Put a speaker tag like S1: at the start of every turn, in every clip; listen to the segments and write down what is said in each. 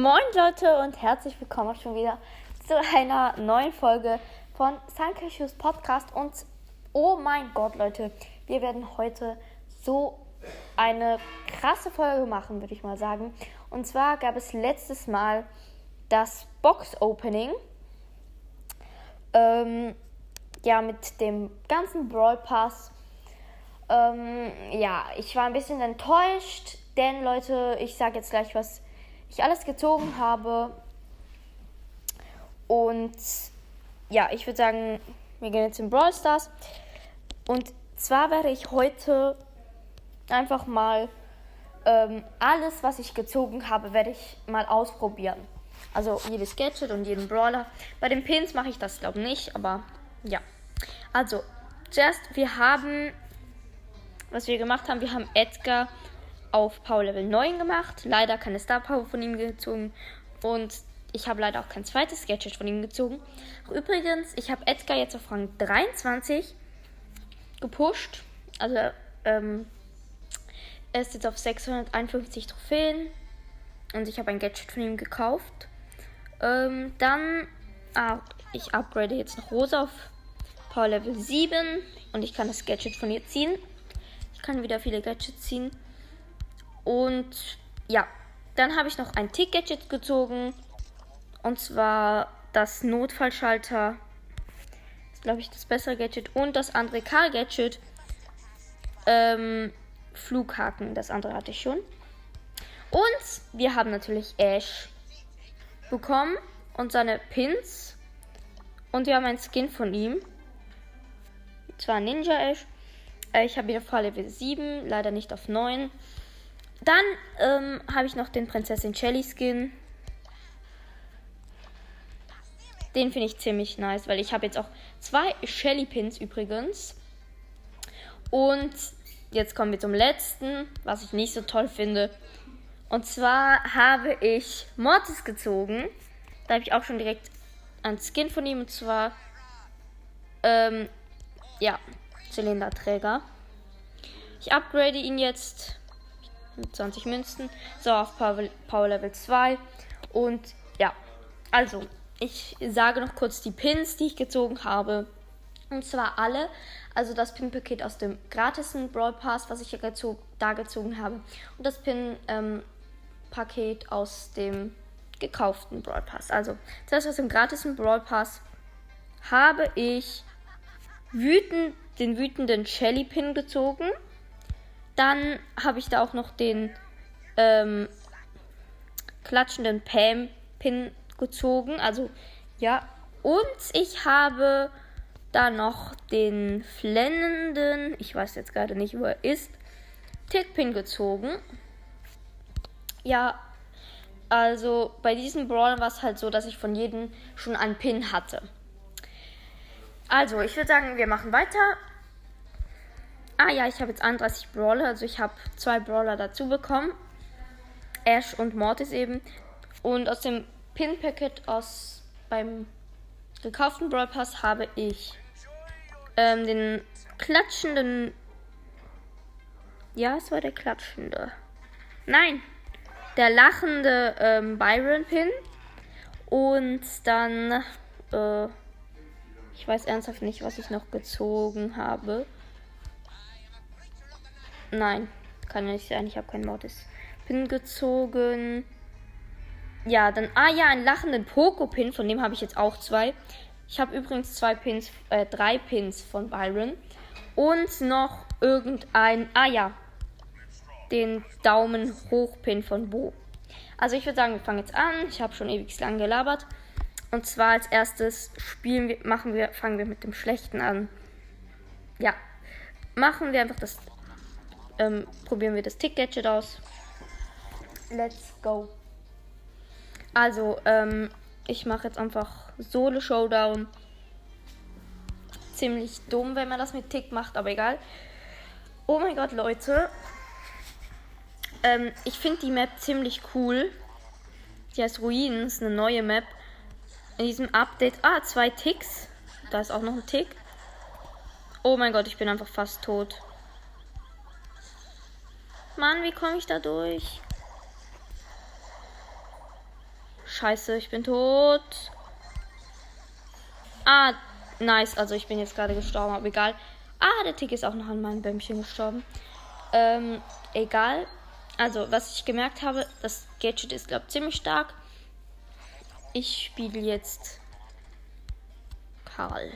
S1: Moin Leute und herzlich willkommen schon wieder zu einer neuen Folge von Sankashus Podcast. Und oh mein Gott, Leute, wir werden heute so eine krasse Folge machen, würde ich mal sagen. Und zwar gab es letztes Mal das Box-Opening. Ähm, ja, mit dem ganzen Brawl Pass. Ähm, ja, ich war ein bisschen enttäuscht, denn Leute, ich sage jetzt gleich, was ich alles gezogen habe. Und ja, ich würde sagen, wir gehen jetzt in Brawl Stars. Und zwar werde ich heute einfach mal ähm, alles, was ich gezogen habe, werde ich mal ausprobieren. Also jedes Gadget und jeden Brawler. Bei den Pins mache ich das, glaube ich, nicht, aber ja. Also, zuerst, wir haben, was wir gemacht haben, wir haben Edgar auf Power Level 9 gemacht. Leider keine Star Power von ihm gezogen. Und ich habe leider auch kein zweites Gadget von ihm gezogen. Übrigens, ich habe Edgar jetzt auf Rang 23 gepusht. Also, ähm, er ist jetzt auf 651 Trophäen. Und ich habe ein Gadget von ihm gekauft. Ähm, dann, ah, ich upgrade jetzt noch Rosa auf Power Level 7. Und ich kann das Gadget von ihr ziehen. Ich kann wieder viele Gadgets ziehen. Und ja, dann habe ich noch ein Tick-Gadget gezogen. Und zwar das Notfallschalter. Das ist, glaube ich, das bessere Gadget. Und das andere K-Gadget. Ähm, Flughaken. Das andere hatte ich schon. Und wir haben natürlich Ash bekommen und seine Pins. Und wir haben einen Skin von ihm. Und zwar Ninja Ash. Äh, ich habe ihn auf Level 7, leider nicht auf 9. Dann ähm, habe ich noch den Prinzessin Shelly Skin. Den finde ich ziemlich nice, weil ich habe jetzt auch zwei Shelly Pins übrigens. Und jetzt kommen wir zum letzten, was ich nicht so toll finde. Und zwar habe ich Mortis gezogen. Da habe ich auch schon direkt ein Skin von ihm. Und zwar, ähm, ja, Zylinderträger. Ich upgrade ihn jetzt mit 20 Münzen. So, auf Power, Power Level 2. Und ja, also, ich sage noch kurz die Pins, die ich gezogen habe. Und zwar alle. Also das Pin-Paket aus dem gratisen Brawl Pass, was ich ja gezo da gezogen habe. Und das Pin-Paket ähm, aus dem gekauften Brawl Pass. Also, zuerst aus dem gratisen Brawl Pass habe ich wütend, den wütenden Shelly Pin gezogen. Dann habe ich da auch noch den ähm, klatschenden Pam-Pin gezogen. Also ja. Und ich habe da noch den flennenden, ich weiß jetzt gerade nicht, wo er ist, Tick-Pin gezogen. Ja, also bei diesen Brawlern war es halt so, dass ich von jedem schon einen Pin hatte. Also, ich würde sagen, wir machen weiter. Ah ja, ich habe jetzt 31 Brawler, also ich habe zwei Brawler dazu bekommen. Ash und Mortis eben. Und aus dem Pin-Packet aus beim gekauften Brawl Pass habe ich ähm, den klatschenden. Ja, es war der klatschende. Nein, der lachende ähm, Byron Pin. Und dann, äh, ich weiß ernsthaft nicht, was ich noch gezogen habe. Nein, kann ja nicht sein. Ich habe keinen Mortis Pin gezogen. Ja, dann, ah ja, einen lachenden Poco-Pin, von dem habe ich jetzt auch zwei. Ich habe übrigens zwei Pins, äh, drei Pins von Byron. Und noch irgendein, ah ja, den Daumen hoch Pin von Bo. Also ich würde sagen, wir fangen jetzt an. Ich habe schon ewig lang gelabert. Und zwar als erstes spielen wir, machen wir, fangen wir mit dem Schlechten an. Ja, machen wir einfach das ähm, probieren wir das Tick-Gadget aus. Let's go. Also, ähm, ich mache jetzt einfach Solo-Showdown. Ziemlich dumm, wenn man das mit Tick macht, aber egal. Oh mein Gott, Leute. Ähm, ich finde die Map ziemlich cool. Die heißt Ruinen, ist eine neue Map. In diesem Update. Ah, zwei Ticks. Da ist auch noch ein Tick. Oh mein Gott, ich bin einfach fast tot. Mann, wie komme ich da durch? scheiße, ich bin tot. Ah, nice. Also ich bin jetzt gerade gestorben, aber egal. Ah, der Tick ist auch noch an meinem Bäumchen gestorben. Ähm, egal. Also, was ich gemerkt habe, das Gadget ist, glaube ich, ziemlich stark. Ich spiele jetzt Karl.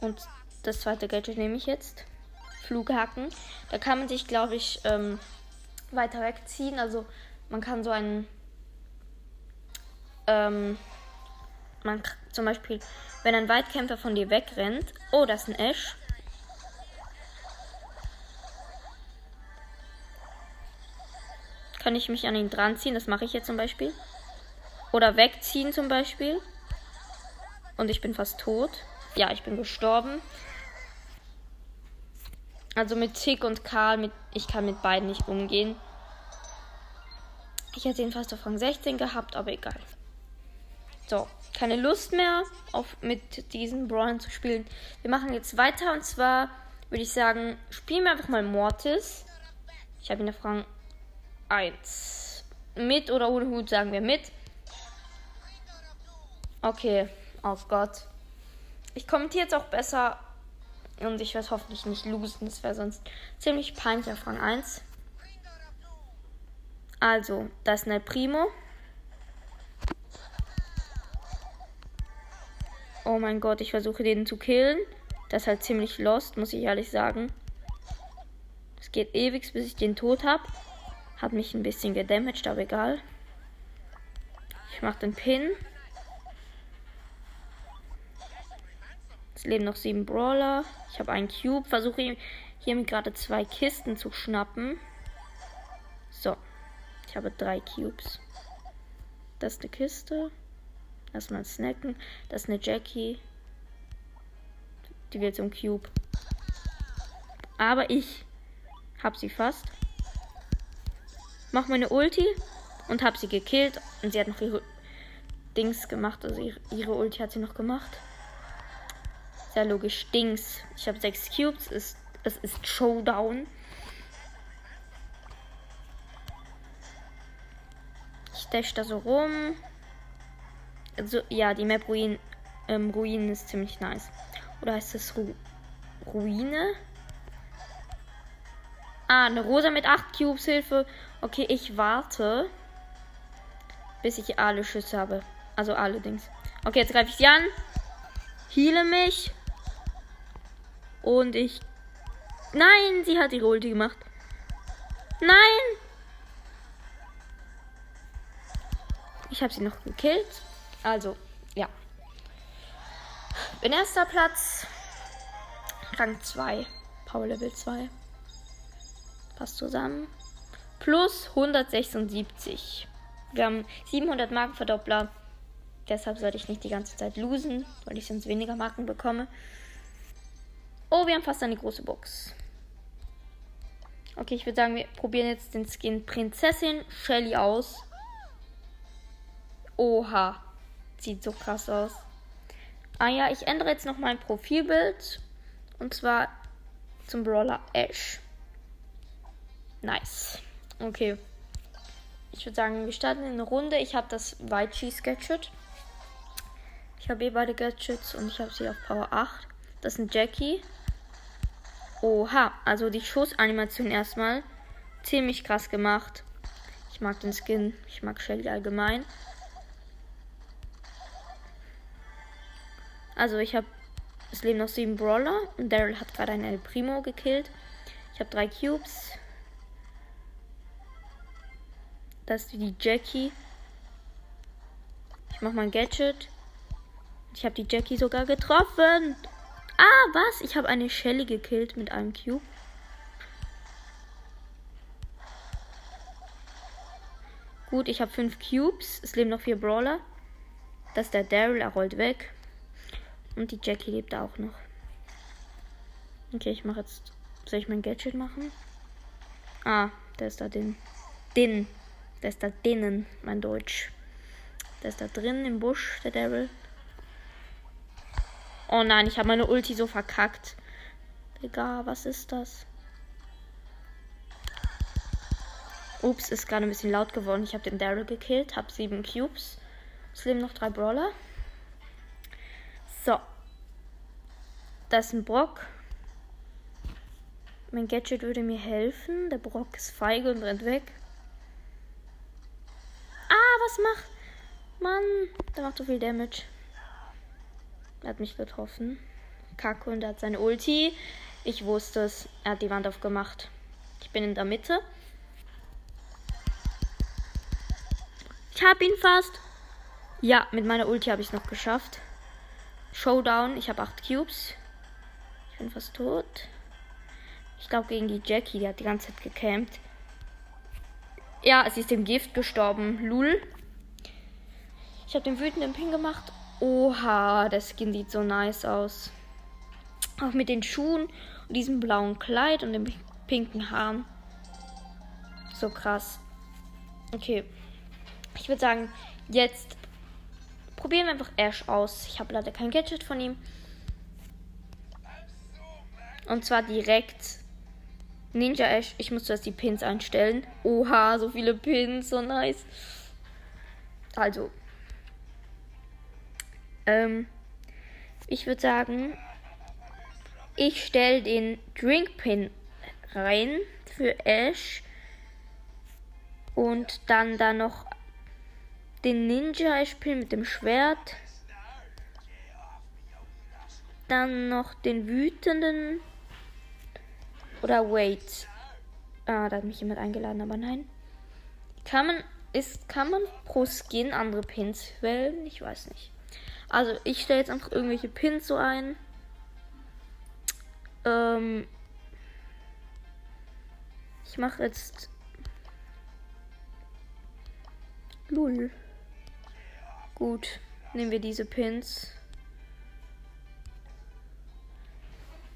S1: Und das zweite Gadget nehme ich jetzt. Flughaken. Da kann man sich, glaube ich, ähm, weiter wegziehen. Also man kann so einen, ähm, man zum Beispiel, wenn ein Weitkämpfer von dir wegrennt, oh, das ist ein Ash. Kann ich mich an ihn dran ziehen, das mache ich jetzt zum Beispiel. Oder wegziehen zum Beispiel. Und ich bin fast tot. Ja, ich bin gestorben. Also mit Tick und Karl, mit, ich kann mit beiden nicht umgehen. Ich hätte ihn fast auf Rang 16 gehabt, aber egal. So, keine Lust mehr, auf, mit diesen Brawlern zu spielen. Wir machen jetzt weiter und zwar würde ich sagen, spielen wir einfach mal Mortis. Ich habe ihn auf Rang 1. Mit oder ohne Hut sagen wir mit. Okay, oh Gott. Ich kommentiere jetzt auch besser und ich werde hoffentlich nicht losen. Das wäre sonst ziemlich peinlich auf Rang 1. Also, das ist eine Primo. Oh mein Gott, ich versuche den zu killen. Das ist halt ziemlich lost, muss ich ehrlich sagen. Es geht ewig, bis ich den tot habe. Hat mich ein bisschen gedamaged, aber egal. Ich mache den Pin. Es leben noch sieben Brawler. Ich habe einen Cube. Versuche hier gerade zwei Kisten zu schnappen. So. Ich habe drei Cubes. Das ist eine Kiste. Erstmal snacken. Das ist eine Jackie. Die will zum Cube. Aber ich habe sie fast. Mach meine Ulti und habe sie gekillt. Und sie hat noch ihre Dings gemacht. Also ihre, ihre Ulti hat sie noch gemacht. Sehr logisch. Dings. Ich habe sechs Cubes. Es, es ist Showdown. Ich dash da so rum. Also, ja, die Map Ruin, ähm, Ruinen ist ziemlich nice. Oder heißt das Ru Ruine? Ah, eine Rosa mit 8 Cubes Hilfe. Okay, ich warte, bis ich alle Schüsse habe. Also alle Dings. Okay, jetzt greife ich sie an. Heale mich. Und ich. Nein, sie hat ihre Ulti gemacht. Nein! Ich habe sie noch gekillt. Also, ja. Bin erster Platz. Rang 2. Power Level 2. Passt zusammen. Plus 176. Wir haben 700 Markenverdoppler. Deshalb sollte ich nicht die ganze Zeit losen, weil ich sonst weniger Marken bekomme. Oh, wir haben fast eine große Box. Okay, ich würde sagen, wir probieren jetzt den Skin Prinzessin Shelly aus. Oha. Sieht so krass aus. Ah ja, ich ändere jetzt noch mein Profilbild. Und zwar zum Brawler Ash. Nice. Okay. Ich würde sagen, wir starten in eine Runde. Ich habe das White Cheese Gadget. Ich habe eh beide Gadgets und ich habe sie auf Power 8. Das ist ein Jackie. Oha, also die Schussanimation erstmal. Ziemlich krass gemacht. Ich mag den Skin. Ich mag Shelly allgemein. Also ich habe. Es leben noch sieben Brawler. Und Daryl hat gerade einen El Primo gekillt. Ich habe drei Cubes. Das ist die Jackie. Ich mache mein Gadget. Ich habe die Jackie sogar getroffen. Ah, was? Ich habe eine Shelly gekillt mit einem Cube. Gut, ich habe fünf Cubes. Es leben noch vier Brawler. Das ist der Daryl, er rollt weg. Und die Jackie lebt auch noch. Okay, ich mache jetzt. Soll ich mein Gadget machen? Ah, der ist da drin. Din. Der ist da drinnen, mein Deutsch. Der ist da drin im Busch, der Daryl. Oh nein, ich habe meine Ulti so verkackt. Digga, was ist das? Ups, ist gerade ein bisschen laut geworden. Ich habe den Daryl gekillt, habe sieben Cubes. Es leben noch drei Brawler. So. Da ist ein Brock. Mein Gadget würde mir helfen. Der Brock ist feige und rennt weg. Ah, was macht? Mann, der macht so viel Damage. Er hat mich getroffen. Kacke und er hat seine Ulti. Ich wusste es. Er hat die Wand aufgemacht. Ich bin in der Mitte. Ich hab ihn fast. Ja, mit meiner Ulti habe ich es noch geschafft. Showdown. Ich habe 8 Cubes. Ich bin fast tot. Ich glaube gegen die Jackie, die hat die ganze Zeit gecampt. Ja, sie ist dem Gift gestorben. Lul. Ich habe den wütenden Pin gemacht. Oha, der Skin sieht so nice aus. Auch mit den Schuhen und diesem blauen Kleid und dem pinken Haaren. So krass. Okay. Ich würde sagen, jetzt probieren wir einfach Ash aus. Ich habe leider kein Gadget von ihm. Und zwar direkt Ninja Ash. Ich muss zuerst die Pins einstellen. Oha, so viele Pins, so nice. Also. Ähm, ich würde sagen, ich stelle den Drink Pin rein für Ash. Und dann da noch den Ninja Ash Pin mit dem Schwert. Dann noch den wütenden oder wait. Ah, da hat mich jemand eingeladen, aber nein. Kann man, ist, kann man pro Skin andere Pins wählen? Ich weiß nicht. Also, ich stelle jetzt einfach irgendwelche Pins so ein. Ähm, ich mache jetzt. Lul. Gut, nehmen wir diese Pins.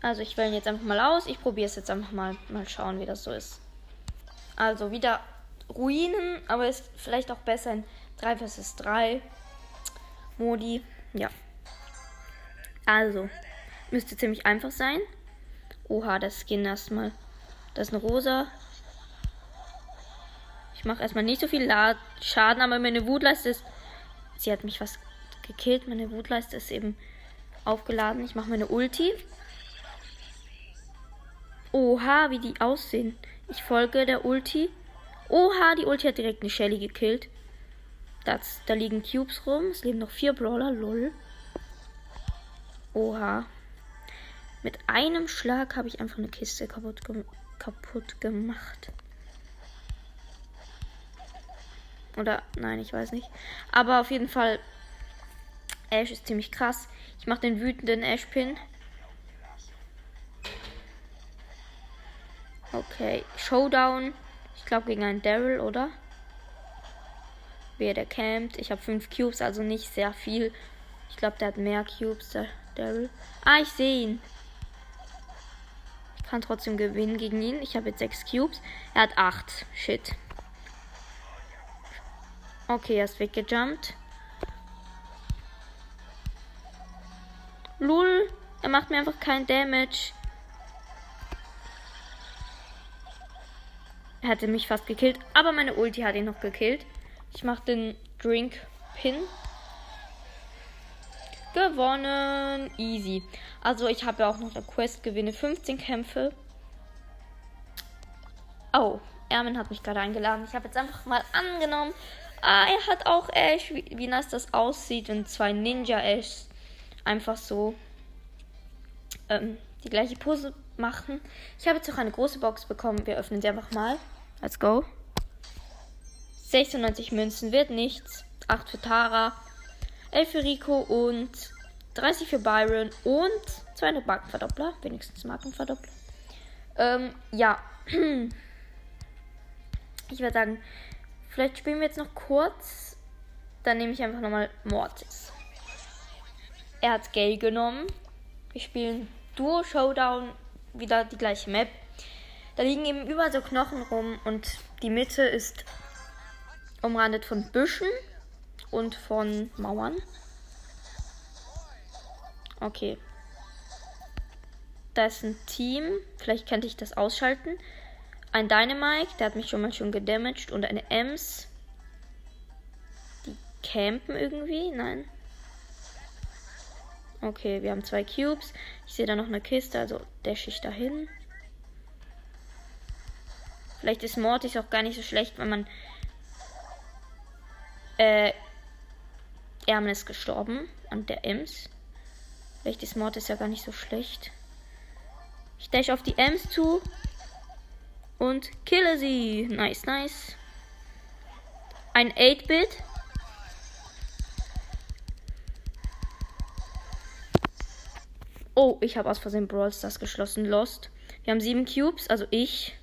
S1: Also ich wähle jetzt einfach mal aus. Ich probiere es jetzt einfach mal. Mal schauen, wie das so ist. Also wieder Ruinen, aber ist vielleicht auch besser in 3 vs 3 Modi. Ja. Also, müsste ziemlich einfach sein. Oha, das Skin erstmal. Das ist eine rosa. Ich mache erstmal nicht so viel Schaden, aber meine Wutleiste ist. Sie hat mich was gekillt. Meine Wutleiste ist eben aufgeladen. Ich mache meine Ulti. Oha, wie die aussehen. Ich folge der Ulti. Oha, die Ulti hat direkt eine Shelly gekillt. Das, da liegen Cubes rum. Es leben noch vier Brawler. Lol. Oha. Mit einem Schlag habe ich einfach eine Kiste kaputt, ge kaputt gemacht. Oder, nein, ich weiß nicht. Aber auf jeden Fall, Ash ist ziemlich krass. Ich mache den wütenden Ash-Pin. Okay, Showdown. Ich glaube gegen einen Daryl, oder? Wer der campt. Ich habe fünf Cubes, also nicht sehr viel. Ich glaube, der hat mehr Cubes, der Daryl. Ah, ich sehe ihn. Ich kann trotzdem gewinnen gegen ihn. Ich habe jetzt sechs Cubes. Er hat acht. Shit. Okay, er ist weggejumpt. Lul, er macht mir einfach keinen Damage. Er hatte mich fast gekillt, aber meine Ulti hat ihn noch gekillt. Ich mache den Drink Pin. Gewonnen. Easy. Also ich habe ja auch noch eine Quest, gewinne 15 Kämpfe. Oh, Ermin hat mich gerade eingeladen. Ich habe jetzt einfach mal angenommen. Ah, er hat auch Ash. Wie, wie nice das aussieht, wenn zwei Ninja Ash einfach so ähm, die gleiche Pose machen. Ich habe jetzt auch eine große Box bekommen. Wir öffnen sie einfach mal. Let's go. 96 Münzen wird nichts. 8 für Tara. 11 für Rico und 30 für Byron und 200 Markenverdoppler. Wenigstens Markenverdoppler. Ähm, ja. Ich würde sagen, vielleicht spielen wir jetzt noch kurz. Dann nehme ich einfach nochmal Mortis. Er hat Gale genommen. Wir spielen Duo Showdown. Wieder die gleiche Map. Da liegen eben überall so Knochen rum und die Mitte ist umrandet von Büschen und von Mauern. Okay. Da ist ein Team. Vielleicht könnte ich das ausschalten. ein Dynamite, der hat mich schon mal schon gedamaged. Und eine Ems. Die campen irgendwie? Nein. Okay, wir haben zwei Cubes. Ich sehe da noch eine Kiste, also dash ich dahin. Vielleicht ist Mortis auch gar nicht so schlecht, wenn man. Äh. Ermen ist gestorben an der Ems. Vielleicht ist Mortis ja gar nicht so schlecht. Ich dash auf die Ems zu und kille sie. Nice, nice. Ein 8-Bit. Oh, ich habe aus Versehen Brawl Stars geschlossen. Lost. Wir haben sieben Cubes, also ich.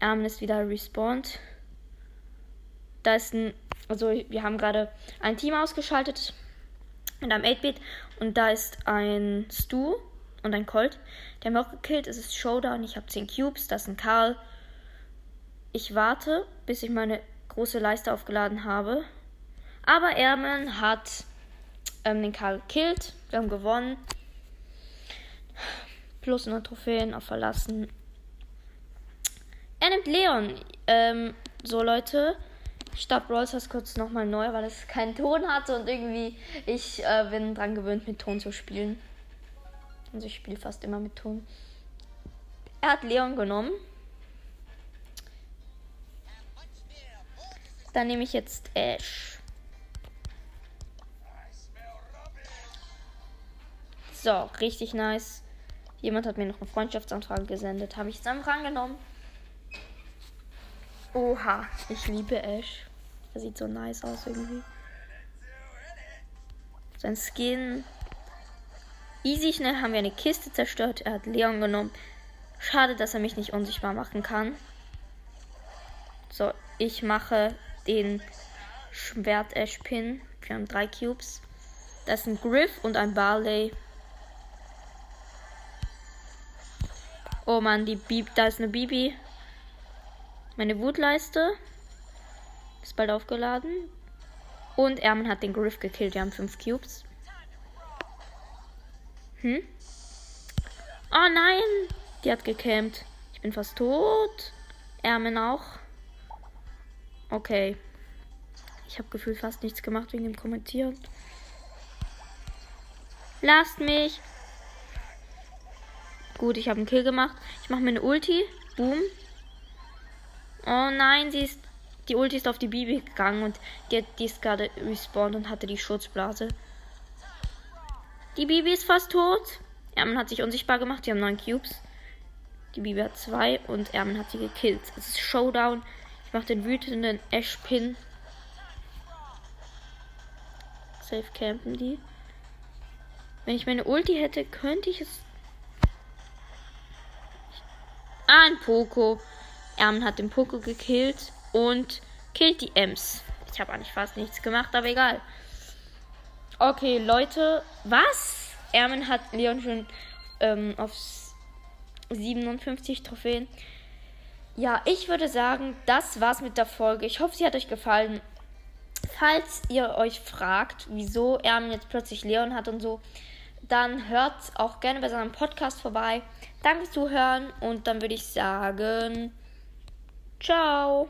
S1: Armin ist wieder respawned. Da ist ein. Also, wir haben gerade ein Team ausgeschaltet. Mit einem 8-Bit. Und da ist ein Stu und ein Colt. Der haben wir auch gekillt. Es ist Showdown. Ich habe 10 Cubes. Das ist ein Karl. Ich warte, bis ich meine große Leiste aufgeladen habe. Aber Ermen hat ähm, den Karl gekillt. Wir haben gewonnen. Plus 100 Trophäen auf Verlassen. Er nimmt Leon. Ähm, so Leute. Ich starte Brawl Stars kurz nochmal neu, weil es keinen Ton hatte und irgendwie ich äh, bin dran gewöhnt, mit Ton zu spielen. Also ich spiele fast immer mit Ton. Er hat Leon genommen. Dann nehme ich jetzt Ash. So, richtig nice. Jemand hat mir noch eine Freundschaftsanfrage gesendet. Habe ich es einfach angenommen. Oha, ich liebe Ash. Er sieht so nice aus irgendwie. Sein Skin. Easy schnell haben wir eine Kiste zerstört. Er hat Leon genommen. Schade, dass er mich nicht unsichtbar machen kann. So, ich mache den Schwert-Ash-Pin. Wir haben drei Cubes. Das ist ein Griff und ein Barley. Oh man, die Bibi, da ist eine Bibi. Meine Wutleiste ist bald aufgeladen. Und Ermen hat den Griff gekillt. Wir haben fünf Cubes. Hm? Oh nein! Die hat gecampt. Ich bin fast tot. Ermen auch. Okay. Ich habe gefühlt fast nichts gemacht wegen dem Kommentieren. Lasst mich. Gut, ich habe einen Kill gemacht. Ich mache mir eine Ulti. Boom. Oh nein, sie ist. Die Ulti ist auf die Bibi gegangen und die, die ist gerade respawned und hatte die Schutzblase. Die Bibi ist fast tot. Ermen hat sich unsichtbar gemacht. Die haben neun Cubes. Die Bibi hat zwei und Ermen hat sie gekillt. Es ist Showdown mache den wütenden Ash-Pin. Safe campen die. Wenn ich meine Ulti hätte, könnte ich es. Ah, ein Poco. Ermen hat den Poco gekillt und killt die Ems. Ich habe eigentlich fast nichts gemacht, aber egal. Okay, Leute. Was? Ermen hat Leon schon ähm, auf 57 Trophäen. Ja, ich würde sagen, das war's mit der Folge. Ich hoffe, sie hat euch gefallen. Falls ihr euch fragt, wieso Ermin jetzt plötzlich Leon hat und so, dann hört auch gerne bei seinem Podcast vorbei. Danke fürs Zuhören und dann würde ich sagen, ciao.